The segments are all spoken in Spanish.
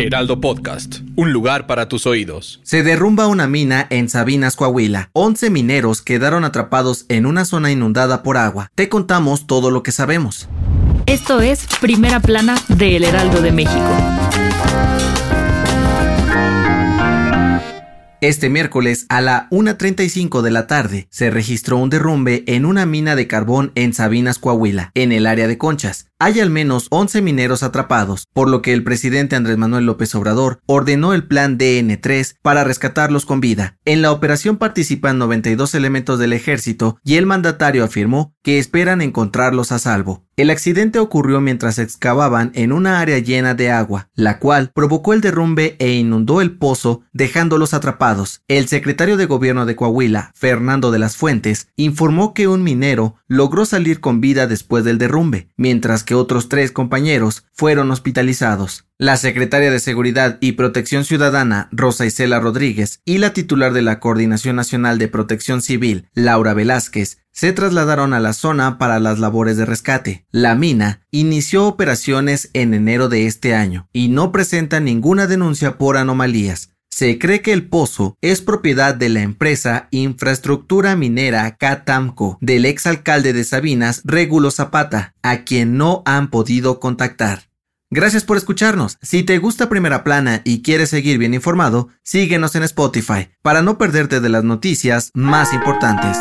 Heraldo Podcast, un lugar para tus oídos. Se derrumba una mina en Sabinas, Coahuila. 11 mineros quedaron atrapados en una zona inundada por agua. Te contamos todo lo que sabemos. Esto es Primera Plana de El Heraldo de México. Este miércoles a la 1.35 de la tarde se registró un derrumbe en una mina de carbón en Sabinas, Coahuila, en el área de Conchas. Hay al menos 11 mineros atrapados, por lo que el presidente Andrés Manuel López Obrador ordenó el plan DN3 para rescatarlos con vida. En la operación participan 92 elementos del ejército y el mandatario afirmó que esperan encontrarlos a salvo. El accidente ocurrió mientras excavaban en una área llena de agua, la cual provocó el derrumbe e inundó el pozo, dejándolos atrapados. El secretario de gobierno de Coahuila, Fernando de las Fuentes, informó que un minero logró salir con vida después del derrumbe, mientras que otros tres compañeros fueron hospitalizados. La secretaria de Seguridad y Protección Ciudadana, Rosa Isela Rodríguez, y la titular de la Coordinación Nacional de Protección Civil, Laura Velázquez, se trasladaron a la zona para las labores de rescate. La mina inició operaciones en enero de este año y no presenta ninguna denuncia por anomalías. Se cree que el pozo es propiedad de la empresa Infraestructura Minera Catamco del exalcalde de Sabinas, Regulo Zapata, a quien no han podido contactar. Gracias por escucharnos. Si te gusta Primera Plana y quieres seguir bien informado, síguenos en Spotify para no perderte de las noticias más importantes.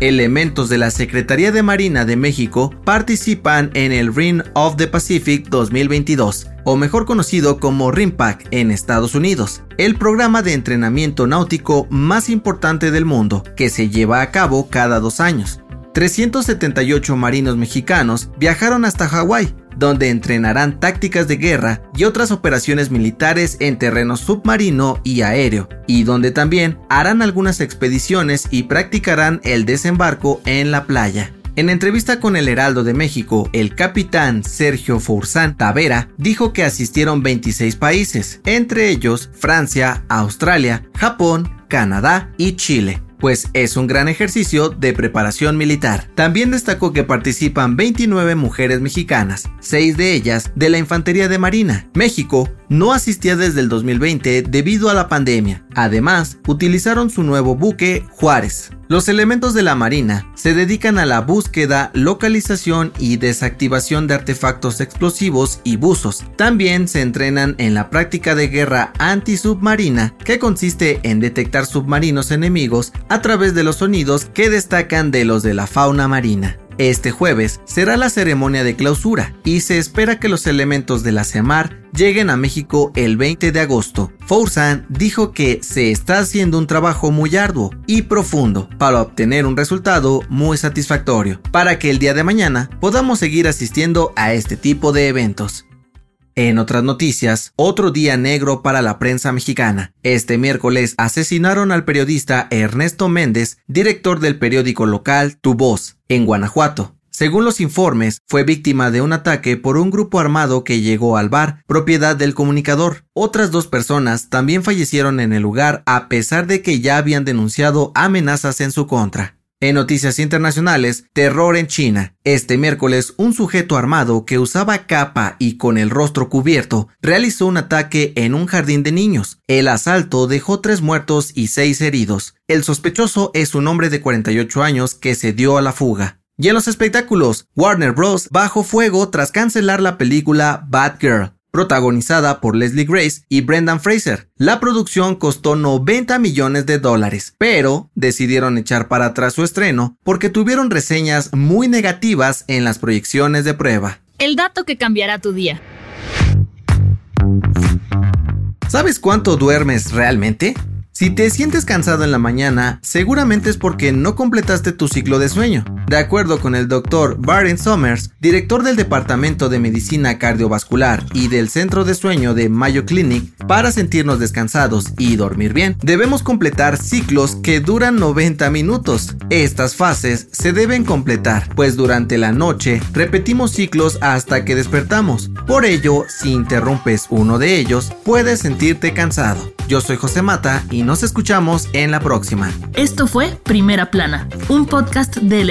Elementos de la Secretaría de Marina de México participan en el Ring of the Pacific 2022, o mejor conocido como RIMPAC en Estados Unidos, el programa de entrenamiento náutico más importante del mundo, que se lleva a cabo cada dos años. 378 marinos mexicanos viajaron hasta Hawái, donde entrenarán tácticas de guerra y otras operaciones militares en terreno submarino y aéreo, y donde también harán algunas expediciones y practicarán el desembarco en la playa. En entrevista con el Heraldo de México, el capitán Sergio Foursán Tavera dijo que asistieron 26 países, entre ellos Francia, Australia, Japón, Canadá y Chile pues es un gran ejercicio de preparación militar. También destacó que participan 29 mujeres mexicanas, 6 de ellas de la Infantería de Marina. México no asistía desde el 2020 debido a la pandemia. Además, utilizaron su nuevo buque Juárez. Los elementos de la Marina se dedican a la búsqueda, localización y desactivación de artefactos explosivos y buzos. También se entrenan en la práctica de guerra antisubmarina, que consiste en detectar submarinos enemigos a través de los sonidos que destacan de los de la fauna marina. Este jueves será la ceremonia de clausura y se espera que los elementos de la CEMAR lleguen a México el 20 de agosto. Foursan dijo que se está haciendo un trabajo muy arduo y profundo para obtener un resultado muy satisfactorio, para que el día de mañana podamos seguir asistiendo a este tipo de eventos. En otras noticias, otro día negro para la prensa mexicana. Este miércoles asesinaron al periodista Ernesto Méndez, director del periódico local Tu Voz, en Guanajuato. Según los informes, fue víctima de un ataque por un grupo armado que llegó al bar, propiedad del comunicador. Otras dos personas también fallecieron en el lugar a pesar de que ya habían denunciado amenazas en su contra. En noticias internacionales, terror en China. Este miércoles, un sujeto armado que usaba capa y con el rostro cubierto realizó un ataque en un jardín de niños. El asalto dejó tres muertos y seis heridos. El sospechoso es un hombre de 48 años que se dio a la fuga. Y en los espectáculos, Warner Bros. bajo fuego tras cancelar la película Bad Girl protagonizada por Leslie Grace y Brendan Fraser. La producción costó 90 millones de dólares, pero decidieron echar para atrás su estreno porque tuvieron reseñas muy negativas en las proyecciones de prueba. El dato que cambiará tu día. ¿Sabes cuánto duermes realmente? Si te sientes cansado en la mañana, seguramente es porque no completaste tu ciclo de sueño. De acuerdo con el doctor Barren Summers, director del Departamento de Medicina Cardiovascular y del Centro de Sueño de Mayo Clinic, para sentirnos descansados y dormir bien, debemos completar ciclos que duran 90 minutos. Estas fases se deben completar, pues durante la noche repetimos ciclos hasta que despertamos. Por ello, si interrumpes uno de ellos, puedes sentirte cansado. Yo soy José Mata y nos escuchamos en la próxima. Esto fue Primera Plana, un podcast del